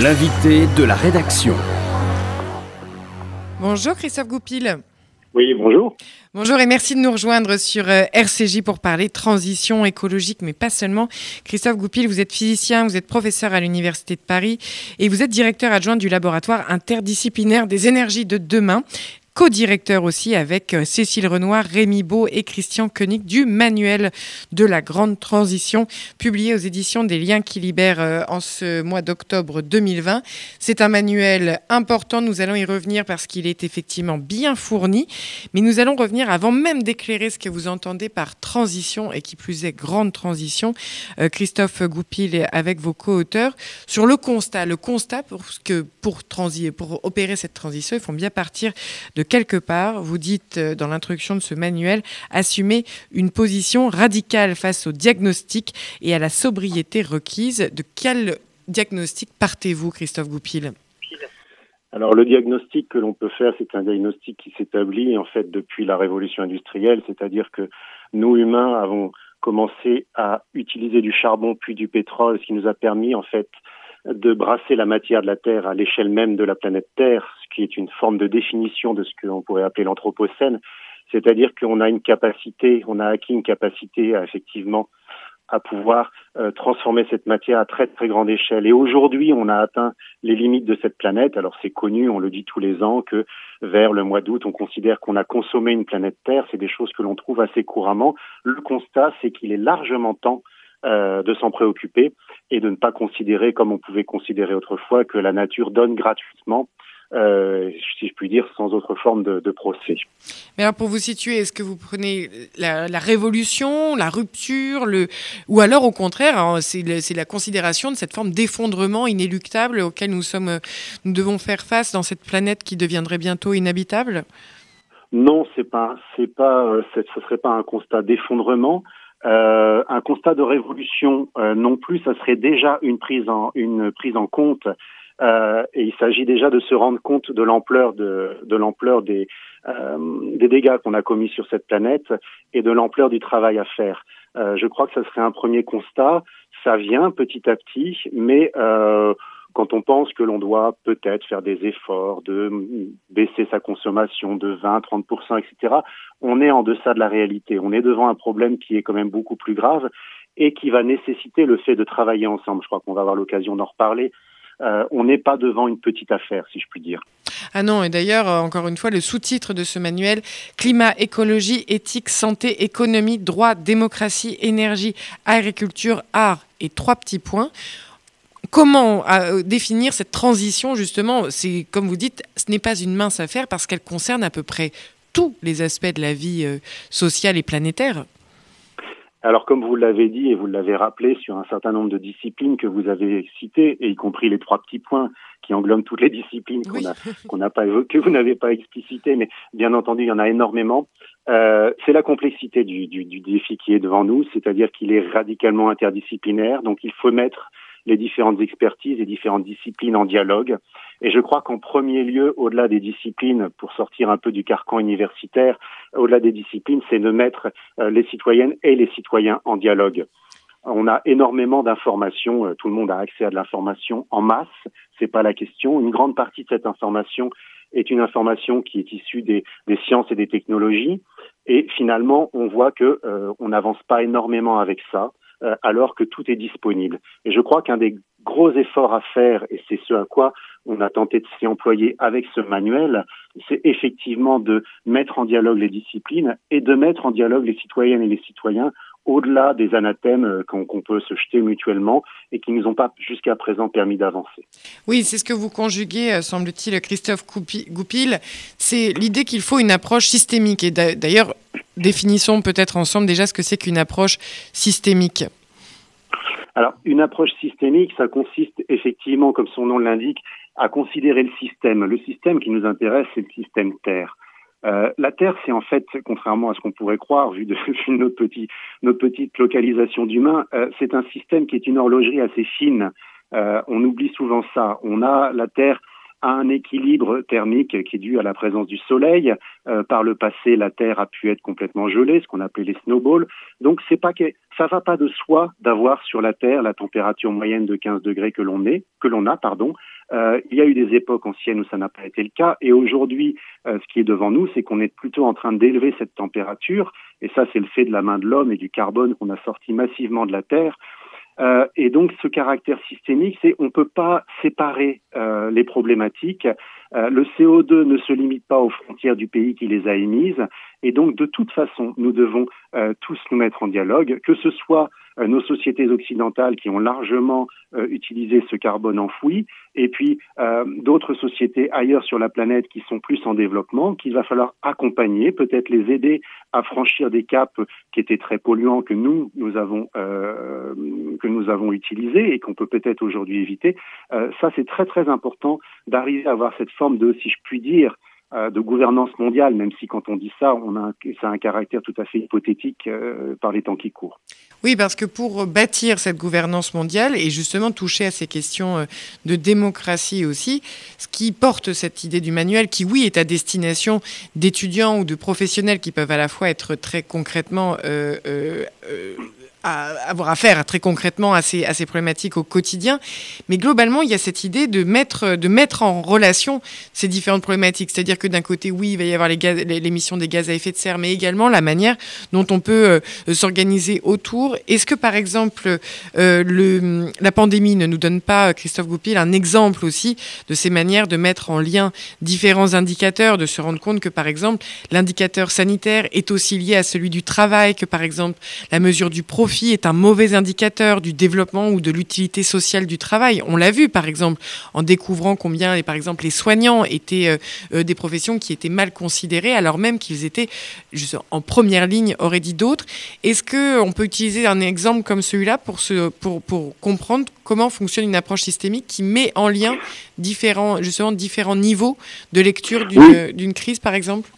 L'invité de la rédaction. Bonjour Christophe Goupil. Oui, bonjour. Bonjour et merci de nous rejoindre sur euh, RCJ pour parler transition écologique, mais pas seulement. Christophe Goupil, vous êtes physicien, vous êtes professeur à l'Université de Paris et vous êtes directeur adjoint du laboratoire interdisciplinaire des énergies de demain co-directeur aussi avec euh, Cécile Renoir, Rémi Beau et Christian Koenig du Manuel de la Grande Transition, publié aux éditions des Liens qui libèrent euh, en ce mois d'octobre 2020. C'est un manuel important, nous allons y revenir parce qu'il est effectivement bien fourni, mais nous allons revenir avant même d'éclairer ce que vous entendez par transition et qui plus est grande transition, euh, Christophe Goupil avec vos co-auteurs, sur le constat. Le constat, parce que pour, pour opérer cette transition, il faut bien partir de quelque part, vous dites euh, dans l'introduction de ce manuel, assumer une position radicale face au diagnostic et à la sobriété requise. De quel diagnostic partez-vous, Christophe Goupil? Alors le diagnostic que l'on peut faire, c'est un diagnostic qui s'établit en fait depuis la révolution industrielle, c'est-à-dire que nous humains avons commencé à utiliser du charbon puis du pétrole, ce qui nous a permis en fait de brasser la matière de la Terre à l'échelle même de la planète Terre, ce qui est une forme de définition de ce qu'on pourrait appeler l'anthropocène, c'est-à-dire qu'on a une capacité, on a acquis une capacité à, effectivement à pouvoir euh, transformer cette matière à très très grande échelle. Et aujourd'hui, on a atteint les limites de cette planète. Alors c'est connu, on le dit tous les ans, que vers le mois d'août, on considère qu'on a consommé une planète Terre. C'est des choses que l'on trouve assez couramment. Le constat, c'est qu'il est largement temps euh, de s'en préoccuper et de ne pas considérer, comme on pouvait considérer autrefois, que la nature donne gratuitement euh, si je puis dire, sans autre forme de, procès. Mais alors pour vous situer, est-ce que vous prenez la, révolution, la rupture, le... ou alors au contraire, hein, c'est la considération de cette forme d'effondrement inéluctable auquel nous, sommes, nous devons faire face dans cette planète qui deviendrait bientôt inhabitable? Non, c'est pas, c'est pas, euh, ce serait pas un constat d'effondrement. Euh, un constat de révolution euh, non plus, ça serait déjà une prise en une prise en compte. Euh, et il s'agit déjà de se rendre compte de l'ampleur de, de l'ampleur des euh, des dégâts qu'on a commis sur cette planète et de l'ampleur du travail à faire. je crois que ça serait un premier constat. Ça vient petit à petit, mais quand on pense que l'on doit peut-être faire des efforts de baisser sa consommation de 20, 30%, etc., on est en deçà de la réalité. On est devant un problème qui est quand même beaucoup plus grave et qui va nécessiter le fait de travailler ensemble. Je crois qu'on va avoir l'occasion d'en reparler. Euh, on n'est pas devant une petite affaire, si je puis dire. Ah non, et d'ailleurs, euh, encore une fois, le sous-titre de ce manuel, Climat, écologie, éthique, santé, économie, droit, démocratie, énergie, agriculture, art et trois petits points comment euh, définir cette transition justement? C'est comme vous dites, ce n'est pas une mince affaire parce qu'elle concerne à peu près tous les aspects de la vie euh, sociale et planétaire. Alors, comme vous l'avez dit et vous l'avez rappelé sur un certain nombre de disciplines que vous avez citées, et y compris les trois petits points qui englobent toutes les disciplines qu'on n'a pas que vous n'avez pas explicitées, mais bien entendu, il y en a énormément. Euh, c'est la complexité du, du, du, défi qui est devant nous, c'est-à-dire qu'il est radicalement interdisciplinaire, donc il faut mettre les différentes expertises et différentes disciplines en dialogue. Et je crois qu'en premier lieu, au-delà des disciplines, pour sortir un peu du carcan universitaire, au-delà des disciplines, c'est de mettre euh, les citoyennes et les citoyens en dialogue. On a énormément d'informations, euh, tout le monde a accès à de l'information en masse, c'est pas la question. Une grande partie de cette information est une information qui est issue des, des sciences et des technologies. Et finalement, on voit que euh, on n'avance pas énormément avec ça. Euh, alors que tout est disponible. Et je crois qu'un des gros efforts à faire, et c'est ce à quoi on a tenté de s'y employer avec ce manuel, c'est effectivement de mettre en dialogue les disciplines et de mettre en dialogue les citoyennes et les citoyens au-delà des anathèmes euh, qu'on peut se jeter mutuellement et qui ne nous ont pas jusqu'à présent permis d'avancer. Oui, c'est ce que vous conjuguez, euh, semble-t-il, Christophe Goupil. C'est l'idée qu'il faut une approche systémique. Et d'ailleurs, définissons peut-être ensemble déjà ce que c'est qu'une approche systémique. Alors, une approche systémique, ça consiste effectivement, comme son nom l'indique, à considérer le système. Le système qui nous intéresse, c'est le système Terre. Euh, la Terre, c'est en fait, contrairement à ce qu'on pourrait croire, vu, de, notre, petit, notre petite localisation d'humains, euh, c'est un système qui est une horlogerie assez fine. Euh, on oublie souvent ça. On a la Terre à un équilibre thermique qui est dû à la présence du soleil. Euh, par le passé, la Terre a pu être complètement gelée, ce qu'on appelait les snowballs. Donc c'est pas que ça va pas de soi d'avoir sur la Terre la température moyenne de 15 degrés que l'on est, que l'on a, pardon. Euh, il y a eu des époques anciennes où ça n'a pas été le cas, et aujourd'hui, euh, ce qui est devant nous, c'est qu'on est plutôt en train d'élever cette température, et ça, c'est le fait de la main de l'homme et du carbone qu'on a sorti massivement de la Terre. Euh, et donc ce caractère systémique, c'est on ne peut pas séparer euh, les problématiques. Euh, le CO2 ne se limite pas aux frontières du pays qui les a émises, et donc de toute façon, nous devons tous nous mettre en dialogue, que ce soit euh, nos sociétés occidentales qui ont largement euh, utilisé ce carbone enfoui, et puis euh, d'autres sociétés ailleurs sur la planète qui sont plus en développement, qu'il va falloir accompagner, peut-être les aider à franchir des caps qui étaient très polluants que nous nous avons que nous avons utilisés et qu'on peut peut-être aujourd'hui éviter. ça, c'est très très important d'arriver à avoir cette de, si je puis dire, euh, de gouvernance mondiale, même si quand on dit ça, on a ça a un caractère tout à fait hypothétique euh, par les temps qui courent. Oui, parce que pour bâtir cette gouvernance mondiale et justement toucher à ces questions euh, de démocratie aussi, ce qui porte cette idée du manuel, qui oui est à destination d'étudiants ou de professionnels qui peuvent à la fois être très concrètement à avoir affaire très concrètement à ces, à ces problématiques au quotidien. Mais globalement, il y a cette idée de mettre, de mettre en relation ces différentes problématiques. C'est-à-dire que d'un côté, oui, il va y avoir l'émission des gaz à effet de serre, mais également la manière dont on peut euh, s'organiser autour. Est-ce que, par exemple, euh, la pandémie ne nous donne pas, Christophe Goupil, un exemple aussi de ces manières de mettre en lien différents indicateurs, de se rendre compte que, par exemple, l'indicateur sanitaire est aussi lié à celui du travail, que, par exemple, la mesure du profit est un mauvais indicateur du développement ou de l'utilité sociale du travail. On l'a vu, par exemple, en découvrant combien, par exemple, les soignants étaient euh, euh, des professions qui étaient mal considérées, alors même qu'ils étaient juste en première ligne, aurait dit d'autres. Est-ce qu'on peut utiliser un exemple comme celui-là pour, pour, pour comprendre comment fonctionne une approche systémique qui met en lien différents, justement, différents niveaux de lecture d'une crise, par exemple?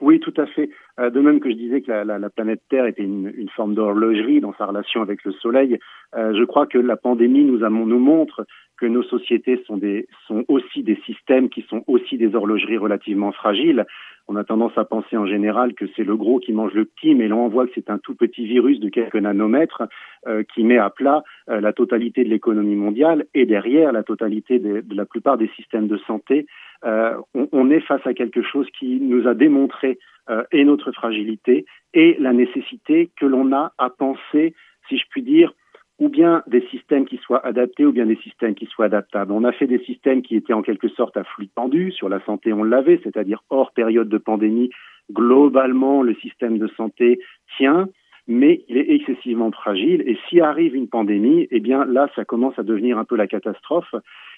Oui, tout à fait. Euh, de même que je disais que la, planète Terre était une, forme d'horlogerie dans sa relation avec le Soleil, euh, je crois que la pandémie nous, nous montre que nos sociétés sont, des, sont aussi des systèmes qui sont aussi des horlogeries relativement fragiles. On a tendance à penser en général que c'est le gros qui mange le petit, mais là on voit que c'est un tout petit virus de quelques nanomètres euh, qui met à plat la totalité de l'économie mondiale et derrière la totalité de, la plupart des systèmes de santé. On, on, est face à quelque chose qui nous a démontré euh, et notre fragilité et la nécessité que l'on a à penser, si je puis dire, ou bien des systèmes qui soient adaptés ou bien des systèmes qui soient adaptables. On a fait des systèmes qui étaient en quelque sorte à flux tendu. Sur la santé, on l'avait, c'est-à-dire hors période de pandémie. Globalement, le système de santé tient, mais il est excessivement fragile. Et s'il arrive une pandémie, eh bien là, ça commence à devenir un peu la catastrophe.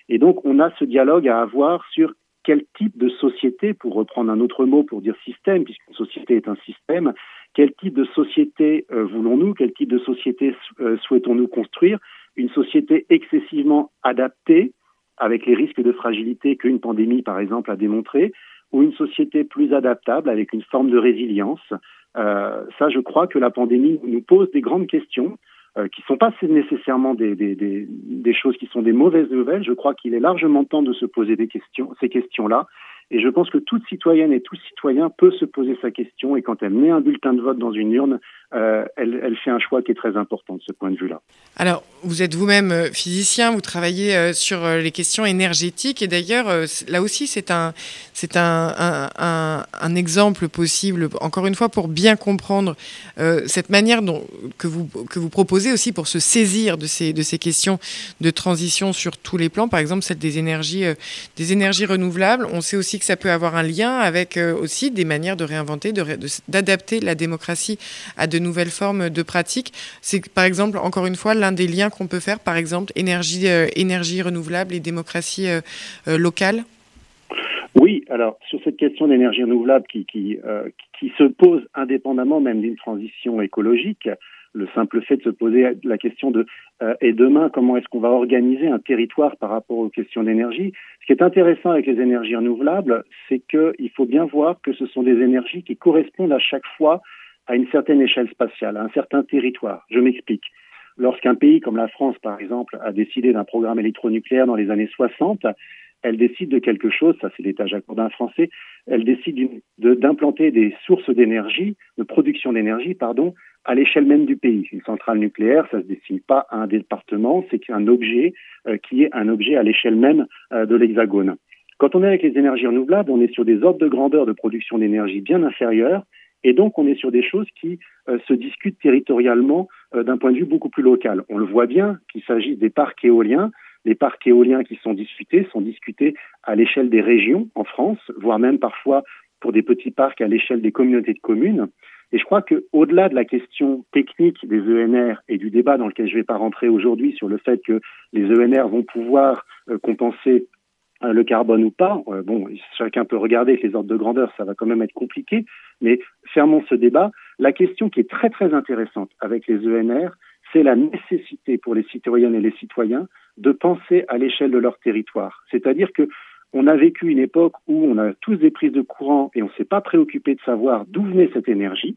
Et donc, on a ce dialogue à avoir sur quel type de société, pour reprendre un autre mot pour dire système, puisqu'une société est un système, quel type de société euh, voulons-nous, quel type de société euh, souhaitons-nous construire? Une société excessivement adaptée, avec les risques de fragilité qu'une pandémie, par exemple, a démontré, ou une société plus adaptable, avec une forme de résilience? Euh, ça, je crois que la pandémie nous pose des grandes questions euh, qui ne sont pas nécessairement des, des, des, des, choses qui sont des mauvaises nouvelles. Je crois qu'il est largement temps de se poser des questions, ces questions-là. Et je pense que toute citoyenne et tout citoyen peut se poser sa question. Et quand elle met un bulletin de vote dans une urne, euh, elle, fait un choix qui est très important de ce point de vue-là. Alors, vous êtes vous-même euh, physicien, vous travaillez euh, sur les questions énergétiques et d'ailleurs, là aussi, c'est un, exemple possible, encore une fois, pour bien comprendre cette manière dont, que, vous, proposez aussi pour se saisir de ces, questions de transition sur tous les plans, par exemple celle des énergies, renouvelables. On sait aussi que ça peut avoir un lien avec aussi des manières de réinventer, d'adapter la démocratie à de nouvelles formes de pratiques. C'est par exemple, encore une fois, l'un des liens qu'on peut faire, par exemple, énergie, euh, énergie renouvelable et démocratie euh, euh, locale Oui, alors sur cette question d'énergie renouvelable qui, qui se pose indépendamment même d'une transition écologique, le simple fait de se poser la question de et demain comment est-ce qu'on va organiser un territoire par rapport aux questions d'énergie? Ce qui est intéressant avec les énergies renouvelables, c'est qu'il faut bien voir que ce sont des énergies qui correspondent à chaque fois à une certaine échelle spatiale, à un certain territoire. Je m'explique. Lorsqu'un pays comme la France, par exemple, a décidé d'un programme électronucléaire dans les années 60, elle décide de quelque chose, ça c'est l'état jacobin français, elle décide d'implanter des sources d'énergie, de production d'énergie, pardon, à l'échelle même du pays. Une centrale nucléaire, ça se destine pas à un département, c'est un objet euh, qui est un objet à l'échelle même euh, de l'hexagone. Quand on est avec les énergies renouvelables, on est sur des ordres de grandeur de production d'énergie bien inférieurs, et donc on est sur des choses qui euh, se discutent territorialement d'un point de vue beaucoup plus local. On le voit bien qu'il s'agit des parcs éoliens. Les parcs éoliens qui sont discutés sont discutés à l'échelle des régions en France, voire même parfois pour des petits parcs à l'échelle des communautés de communes. Et je crois qu'au-delà de la question technique des ENR et du débat dans lequel je ne vais pas rentrer aujourd'hui sur le fait que les ENR vont pouvoir euh, compenser euh, le carbone ou pas, euh, bon, chacun peut regarder les ordres de grandeur, ça va quand même être compliqué, mais fermons ce débat. La question qui est très très intéressante avec les ENR, c'est la nécessité pour les citoyennes et les citoyens de penser à l'échelle de leur territoire. C'est-à-dire que on a vécu une époque où on a tous des prises de courant et on ne s'est pas préoccupé de savoir d'où venait cette énergie.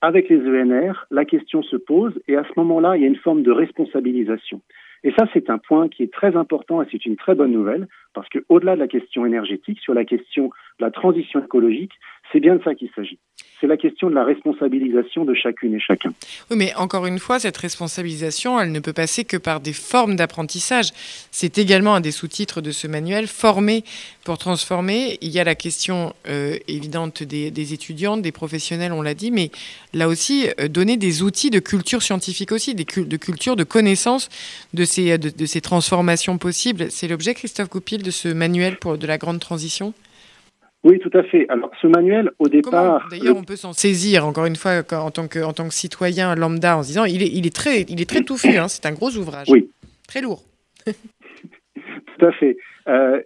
Avec les ENR, la question se pose et à ce moment-là, il y a une forme de responsabilisation. Et ça, c'est un point qui est très important et c'est une très bonne nouvelle parce qu'au-delà de la question énergétique, sur la question de la transition écologique, c'est bien de ça qu'il s'agit c'est la question de la responsabilisation de chacune et chacun. Oui, mais encore une fois, cette responsabilisation, elle ne peut passer que par des formes d'apprentissage. C'est également un des sous-titres de ce manuel, former pour transformer. Il y a la question euh, évidente des, étudiants, des professionnels, on l'a dit, mais là aussi, euh, donner des outils de culture scientifique aussi, des de culture, de connaissance de ces, de, ces transformations possibles. C'est l'objet, Christophe Goupil, de ce manuel pour, de la grande transition? Oui, tout à fait. Alors, ce manuel, au départ. D'ailleurs, on peut s'en saisir, encore une fois, en tant que, en tant que citoyen lambda, en se disant il est, il est, très, il est très touffu, hein, c'est un gros ouvrage. Oui. Très lourd. tout à fait. Euh,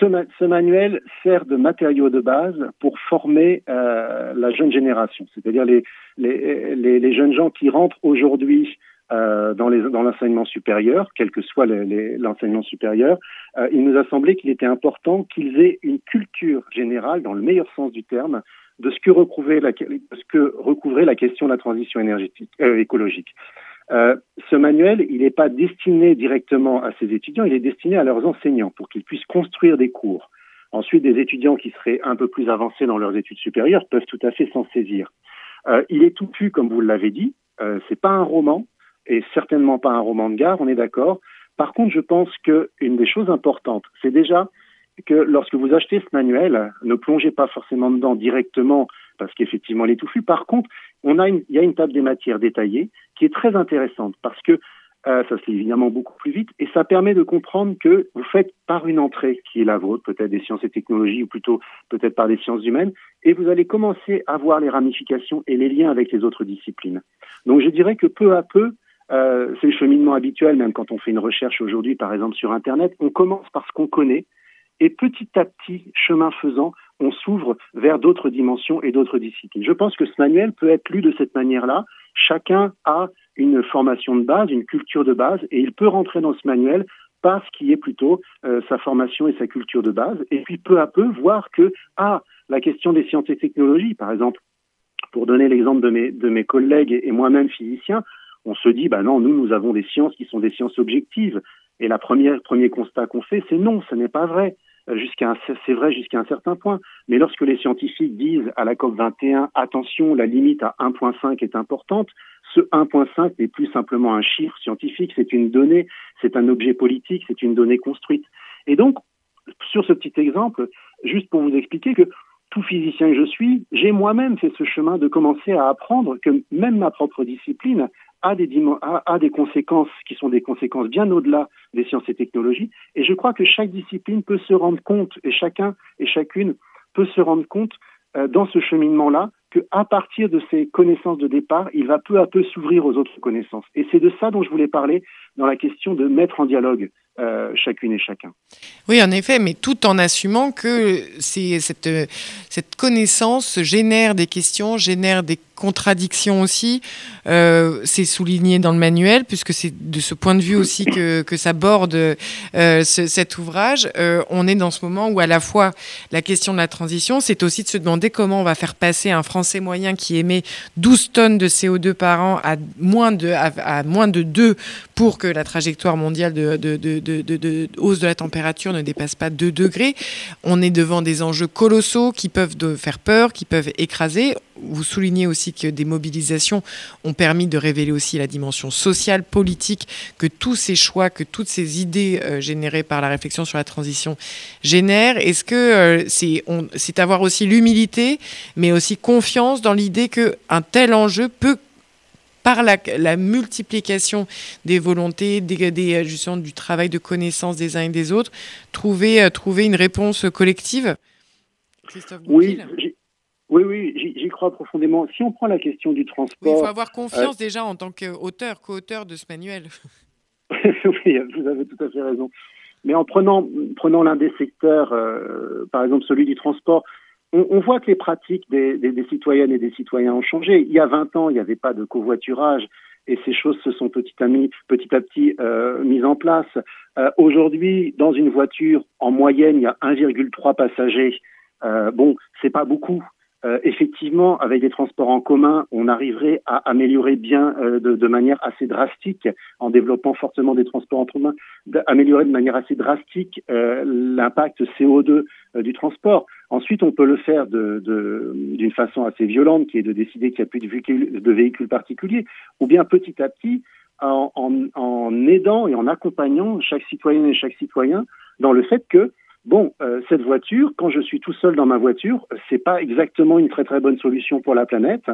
ce, ce, manuel sert de matériau de base pour former euh, la jeune génération, c'est-à-dire les, les, les, les, jeunes gens qui rentrent aujourd'hui euh, dans l'enseignement supérieur, quel que soit l'enseignement supérieur, euh, il nous a semblé qu'il était important qu'ils aient une culture générale, dans le meilleur sens du terme, de ce que recouvrait la, ce que recouvrait la question de la transition énergétique, euh, écologique. Euh, ce manuel, il n'est pas destiné directement à ces étudiants, il est destiné à leurs enseignants pour qu'ils puissent construire des cours. Ensuite, des étudiants qui seraient un peu plus avancés dans leurs études supérieures peuvent tout à fait s'en saisir. Euh, il est tout pu, comme vous l'avez dit. Euh, c'est pas un roman, et certainement pas un roman de gare, on est d'accord. Par contre, je pense qu'une des choses importantes, c'est déjà que lorsque vous achetez ce manuel, ne plongez pas forcément dedans directement parce qu'effectivement, il est touffu. Par contre, il y a une table des matières détaillée qui est très intéressante parce que euh, ça se lit évidemment beaucoup plus vite et ça permet de comprendre que vous faites par une entrée qui est la vôtre, peut-être des sciences et technologies ou plutôt peut-être par des sciences humaines, et vous allez commencer à voir les ramifications et les liens avec les autres disciplines. Donc je dirais que peu à peu, euh, c'est le cheminement habituel, même quand on fait une recherche aujourd'hui, par exemple sur Internet. On commence par ce qu'on connaît et petit à petit, chemin faisant, on s'ouvre vers d'autres dimensions et d'autres disciplines. Je pense que ce manuel peut être lu de cette manière-là. Chacun a une formation de base, une culture de base, et il peut rentrer dans ce manuel par ce qui est plutôt euh, sa formation et sa culture de base, et puis peu à peu voir que, ah, la question des sciences et technologies, par exemple, pour donner l'exemple de mes, collègues et moi-même physiciens, on se dit, bah non, nous, nous avons des sciences qui sont des sciences objectives. Et la première, premier constat qu'on fait, c'est non, ce n'est pas vrai. Euh, jusqu'à c'est vrai jusqu'à un certain point. Mais lorsque les scientifiques disent à la COP 21, attention, la limite à 1.5 est importante, ce 1.5 n'est plus simplement un chiffre scientifique, c'est une donnée, c'est un objet politique, c'est une donnée construite. Et donc, sur ce petit exemple, juste pour vous expliquer que tout physicien que je suis, j'ai moi-même fait ce chemin de commencer à apprendre que même ma propre discipline a des, a, des conséquences qui sont des conséquences bien au-delà des sciences et technologies. Et je crois que chaque discipline peut se rendre compte, et chacun et chacune peut se rendre compte euh, dans ce cheminement-là, qu'à partir de ses connaissances de départ, il va peu à peu s'ouvrir aux autres connaissances. Et c'est de ça dont je voulais parler dans la question de mettre en dialogue euh, chacune et chacun. Oui, en effet, mais tout en assumant que cette, cette connaissance génère des questions, génère des contradictions aussi. Euh, c'est souligné dans le manuel, puisque c'est de ce point de vue aussi que, que s'aborde euh, cet ouvrage. On est dans ce moment où à la fois la question de la transition, c'est aussi de se demander comment on va faire passer un Français moyen qui émet 12 tonnes de CO2 par an à moins de, à, à moins de 2 pour que que la trajectoire mondiale de, hausse de la température ne dépasse pas 2 degrés. On est devant des enjeux colossaux qui peuvent faire peur, qui peuvent écraser. Vous soulignez aussi que des mobilisations ont permis de révéler aussi la dimension sociale, politique, que tous ces choix, que toutes ces idées euh, générées par la réflexion sur la transition génèrent. Est-ce que euh, c'est avoir aussi l'humilité, mais aussi confiance dans l'idée qu'un tel enjeu peut par la, multiplication des volontés, des, des, justement, du travail de connaissance des uns et des autres, trouver, euh, trouver une réponse collective Christophe Oui, oui, oui, j'y crois profondément. Si on prend la question du transport. il faut avoir confiance euh, déjà en tant qu'auteur, co-auteur de ce manuel. oui, vous avez tout à fait raison. Mais en prenant, prenant l'un des secteurs, euh, par exemple celui du transport, on, voit que les pratiques des, citoyennes et des citoyens ont changé. Il y a 20 ans, il n'y avait pas de covoiturage et ces choses se sont petit à, petit, euh, mises en place. Euh, aujourd'hui, dans une voiture, en moyenne, il y a 1,3 passagers. Euh, bon, c'est pas beaucoup, euh, effectivement, avec les transports en commun, on arriverait à améliorer bien de, manière assez drastique, en développant fortement des transports en commun, d'améliorer de manière assez drastique l'impact CO2 du transport. Ensuite, on peut le faire d'une façon assez violente, qui est de décider qu'il n'y a plus de véhicules, de particuliers, ou bien petit à petit, en, aidant et en accompagnant chaque citoyenne et chaque citoyen dans le fait que Bon, euh, cette voiture, quand je suis tout seul dans ma voiture, c'est pas exactement une très très bonne solution pour la planète.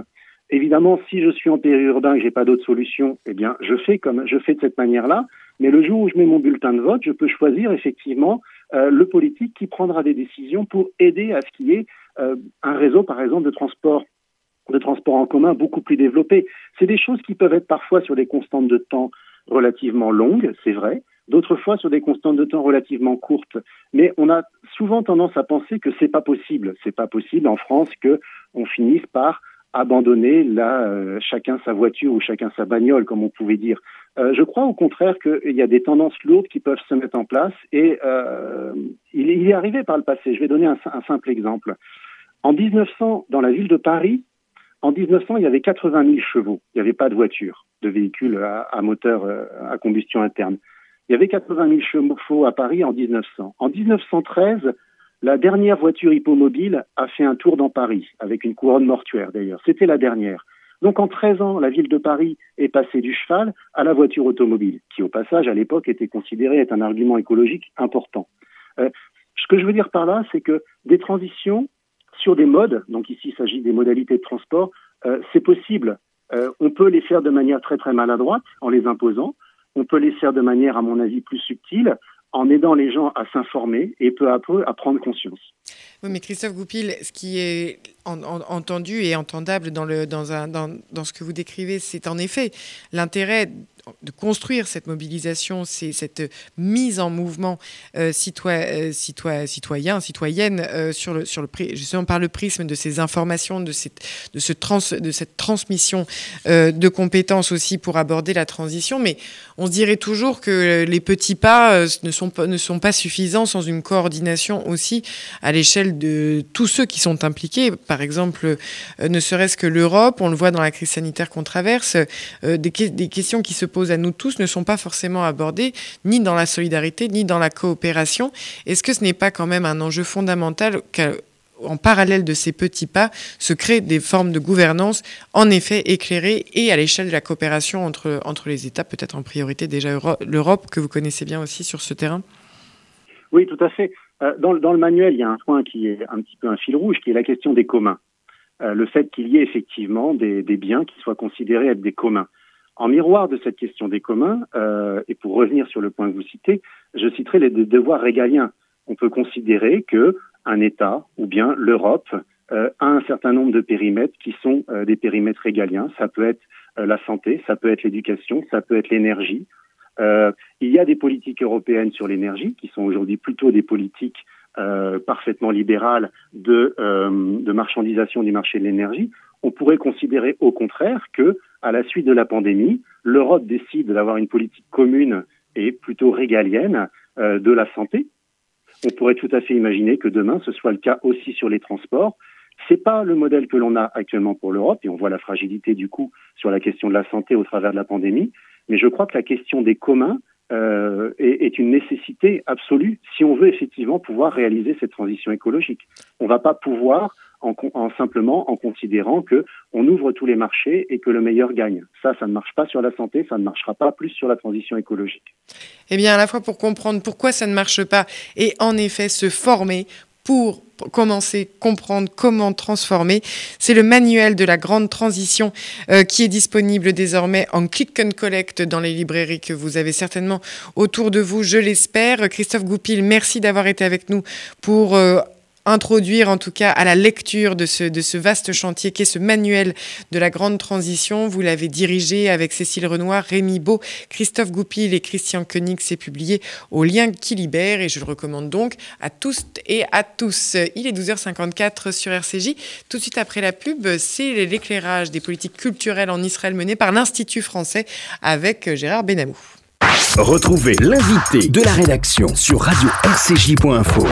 Évidemment, si je suis en périurbain et que j'ai pas d'autre solution, eh bien, je fais comme je fais de cette manière-là. Mais le jour où je mets mon bulletin de vote, je peux choisir effectivement le politique qui prendra des décisions pour aider à ce qu'il y ait euh, un réseau, par exemple, de transport de transport en commun beaucoup plus développé. C'est des choses qui peuvent être parfois sur des constantes de temps relativement longues, c'est vrai, d'autres fois sur des constantes de temps relativement courtes. Mais on a souvent tendance à penser que c'est pas possible. C'est pas possible en France que on finisse par abandonner là euh, chacun sa voiture ou chacun sa bagnole, comme on pouvait dire. Euh, je crois au contraire qu'il y a des tendances lourdes qui peuvent se mettre en place et euh, il, est arrivé par le passé. Je vais donner un, simple exemple. En 1900, dans la ville de Paris, en 1900, il y avait 80 000 chevaux. Il n'y avait pas de voiture, de véhicule à, à moteur à combustion interne. Il y avait 80 000 chevaux à Paris en 1900. En 1913, la dernière voiture hippomobile a fait un tour dans Paris, avec une couronne mortuaire d'ailleurs. C'était la dernière. Donc en 13 ans, la ville de Paris est passée du cheval à la voiture automobile, qui au passage à l'époque était considérée être un argument écologique important. Euh, ce que je veux dire par là, c'est que des transitions sur des modes, donc ici il s'agit des modalités de transport, euh, c'est possible. Euh, on peut les faire de manière très très maladroite en les imposant. On peut les faire de manière, à mon avis, plus subtile, en aidant les gens à s'informer et peu à peu à prendre conscience. Oui, mais Christophe Goupil, ce qui est entendu et entendable dans, le, dans, ce que vous décrivez, c'est en effet l'intérêt de construire cette mobilisation, c'est cette mise en mouvement euh, euh, citoyen, citoyenne euh, sur le, sur le, justement par le prisme de ces informations, de cette, de ce trans, de cette transmission de compétences aussi pour aborder la transition. Mais on se dirait toujours que les petits pas ne, sont pas, ne sont pas suffisants sans une coordination aussi à l'échelle de tous ceux qui sont impliqués. Par exemple, ne serait-ce que l'Europe, on le voit dans la crise sanitaire qu'on traverse, des, des questions qui se posent à nous tous ne sont pas forcément abordées ni dans la solidarité ni dans la coopération. Est-ce que ce n'est pas quand même un enjeu fondamental qu'en parallèle de ces petits pas, se créent des formes de gouvernance en effet éclairées et à l'échelle de la coopération entre, entre les États, peut-être en priorité déjà l'Europe, que vous connaissez bien aussi sur ce terrain? Oui, tout à fait. Euh, dans, dans, le manuel, il y a un point qui est un petit peu un fil rouge, qui est la question des communs. Euh, le fait qu'il y ait effectivement des, des, biens qui soient considérés être des communs. En miroir de cette question des communs, euh, et pour revenir sur le point que vous citez, je citerai les devoirs régaliens. On peut considérer que un État ou bien l'Europe euh, a un certain nombre de périmètres qui sont euh, des périmètres régaliens. Ça peut être la santé, ça peut être l'éducation, ça peut être l'énergie. Il y a des politiques européennes sur l'énergie qui sont aujourd'hui plutôt des politiques parfaitement libérales de marchandisation du marché de l'énergie. On pourrait considérer au contraire que à la suite de la pandémie, l'Europe décide d'avoir une politique commune et plutôt régalienne euh, de la santé. On pourrait tout à fait imaginer que demain, ce soit le cas aussi sur les transports. C'est pas le modèle que l'on a actuellement pour l'Europe, et on voit la fragilité du coup sur la question de la santé au travers de la pandémie. Mais je crois que la question des communs euh, est, une nécessité absolue si on veut effectivement pouvoir réaliser cette transition écologique. On va pas pouvoir en, en, simplement en considérant que on ouvre tous les marchés et que le meilleur gagne. Ça, ça ne marche pas sur la santé, ça ne marchera pas plus sur la transition écologique. Eh bien, à la fois pour comprendre pourquoi ça ne marche pas et en effet se former pour commencer, comprendre comment transformer. C'est le manuel de la grande transition euh, qui est disponible désormais en click and collect dans les librairies que vous avez certainement autour de vous, je l'espère. Christophe Goupil, merci d'avoir été avec nous pour euh, introduire en tout cas à la lecture de ce, vaste chantier qu'est ce manuel de la grande transition. Vous l'avez dirigé avec Cécile Renoir, Rémi Beau, Christophe Goupil et Christian Koenig. C'est publié au lien qui libère et je le recommande donc à tous et à tous. Il est 12h54 sur RCJ. Tout de suite après la pub, c'est l'éclairage des politiques culturelles en Israël menées par l'Institut français avec Gérard Benamou. Retrouvez l'invité de la rédaction sur radio-rcj.info.